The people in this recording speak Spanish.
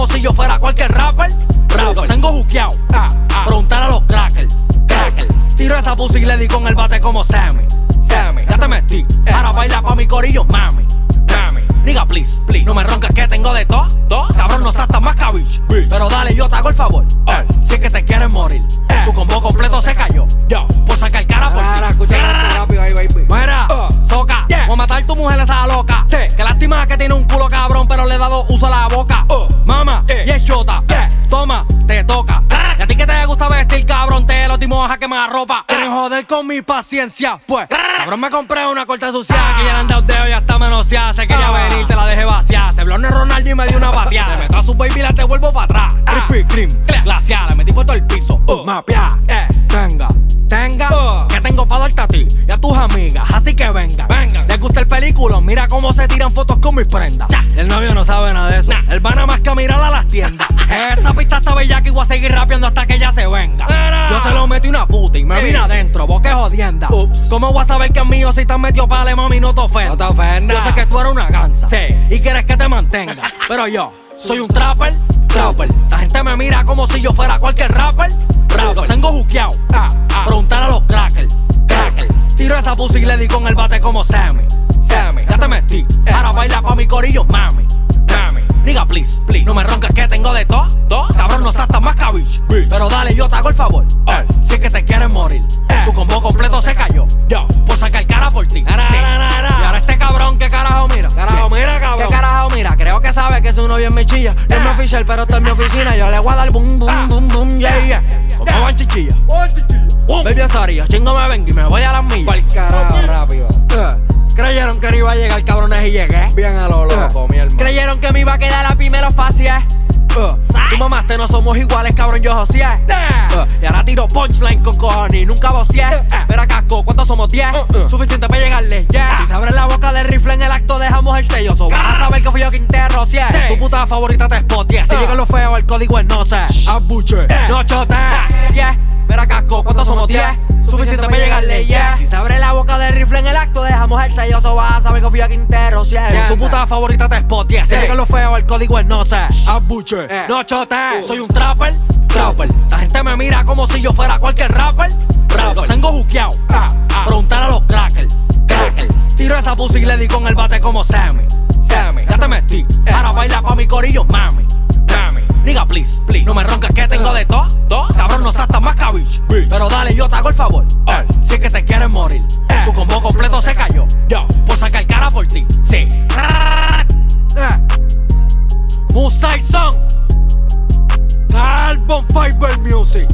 como si yo fuera cualquier rapper. Rapper. Los tengo juqueado. Ah, ah. Preguntar a los crackers. Cracker. Tiro esa pussy y le di con el bate como Sammy. Sammy. Ya te metí. Ahora baila pa' mi corillo, mami. Mami. Diga please, please. No me roncas que tengo de todo. Cabrón, no seas tan más cabich. Pero dale, yo te hago el favor. Eh, si es que te quieres morir. Joder con mi paciencia, pues. Cabrón, me compré una corta sucia que ya le han dado dedo y hasta menoseada. Se quería venir, te la dejé vaciar. Se blonde Ronaldo y me dio una bateada. Le meto a su baby, la te vuelvo para atrás. Crispy cream, glacial, le metí por todo el piso. Mapia, eh, tenga, tenga. Que tengo para darte a ti y a tus amigas. Así que venga, venga. Les gusta el película, mira cómo se tiran fotos con mis prendas. El novio no sabe nada de eso. Él va nada más que a mirar a las tiendas. Esta pista está bella que voy a seguir rapeando hasta que ella se venga. Yo se lo metí una puta y me vine adentro, boque jodienda. ¿Cómo voy a saber que es mío si te has metido pale, mami? No te ofendas. No te ofendas. Yo sé que tú eres una ganza. Y quieres que te mantenga. Pero yo soy un trapper, trapper. La gente me mira como si yo fuera cualquier rapper. Rapper. Los tengo juqueado. Preguntar a los crackers. Cracker. Tiro esa pussy y le di con el bate como Sammy. Sammy. Ya te metí. Ahora baila pa' mi corillo, mami. Please, please. No me roncas que tengo de todo. Cabrón, no seas tan más cabich. Pero dale, yo te hago el favor. Eh, Si es que te quieres morir. Tu combo completo se cayó. Yo. Por sacar cara por ti. Sí. Y ahora este cabrón, ¿qué carajo mira? Carajo, mira, cabrón. ¿Qué carajo mira? Creo que sabe que su novio es mi chilla. No es mi oficial, pero está en mi oficina. Yo le voy a dar boom, boom, boom, boom, yeah, yeah. Como van chichilla. Baby Azaria, chingo me vengo y me voy a las millas. Pa'l carajo, rápido. Creyeron que no iba a llegar, cabrones, y llegué. Bien a lo loco, mi hermano. Creyeron que me iba a quedar a pie, me los paseé. Uh, tú mamaste, no somos iguales, cabrón, yo josié. Uh, y ahora tiro punchline con cojones y nunca vocié. Pero casco, ¿cuántos somos? 10. Suficiente para llegarle, yeah. Si se abre la boca del rifle en el acto, dejamos el sello. So vas a saber que fui yo quien te rocié. Tu puta favorita te spoteé. Si llegan los feos, el código es no sé. Abuche. No chote, yeah. Mira casco, ¿cuántos somos? 10. Suficiente para yeah. Si se abre la boca del rifle en el acto, dejamos el sello. So vas a saber que fui yo quien te rocié. Tu puta favorita te spoteé. Si llegan los feos, el código es no sé. Abuche. No chote, soy un trapper, trapper. La gente me mira como si yo fuera cualquier rapper, rapper. Los tengo juqueado. Preguntar a los crackers, cracker. Tiro esa pussy y le di con el bate como Sammy, Sammy. Ya te metí. Ahora baila pa' mi corillo, mami, mami. Diga please, please. No me roncas que tengo de todo. Cabrón, no seas tan más cabich. Pero dale, yo hago el favor. Eh, Si es que te quieres morir. Tu combo completo se cayó. Yo. Por sacar cara por ti. Sí. Eh. Musai Song. Carbon Fiber Music.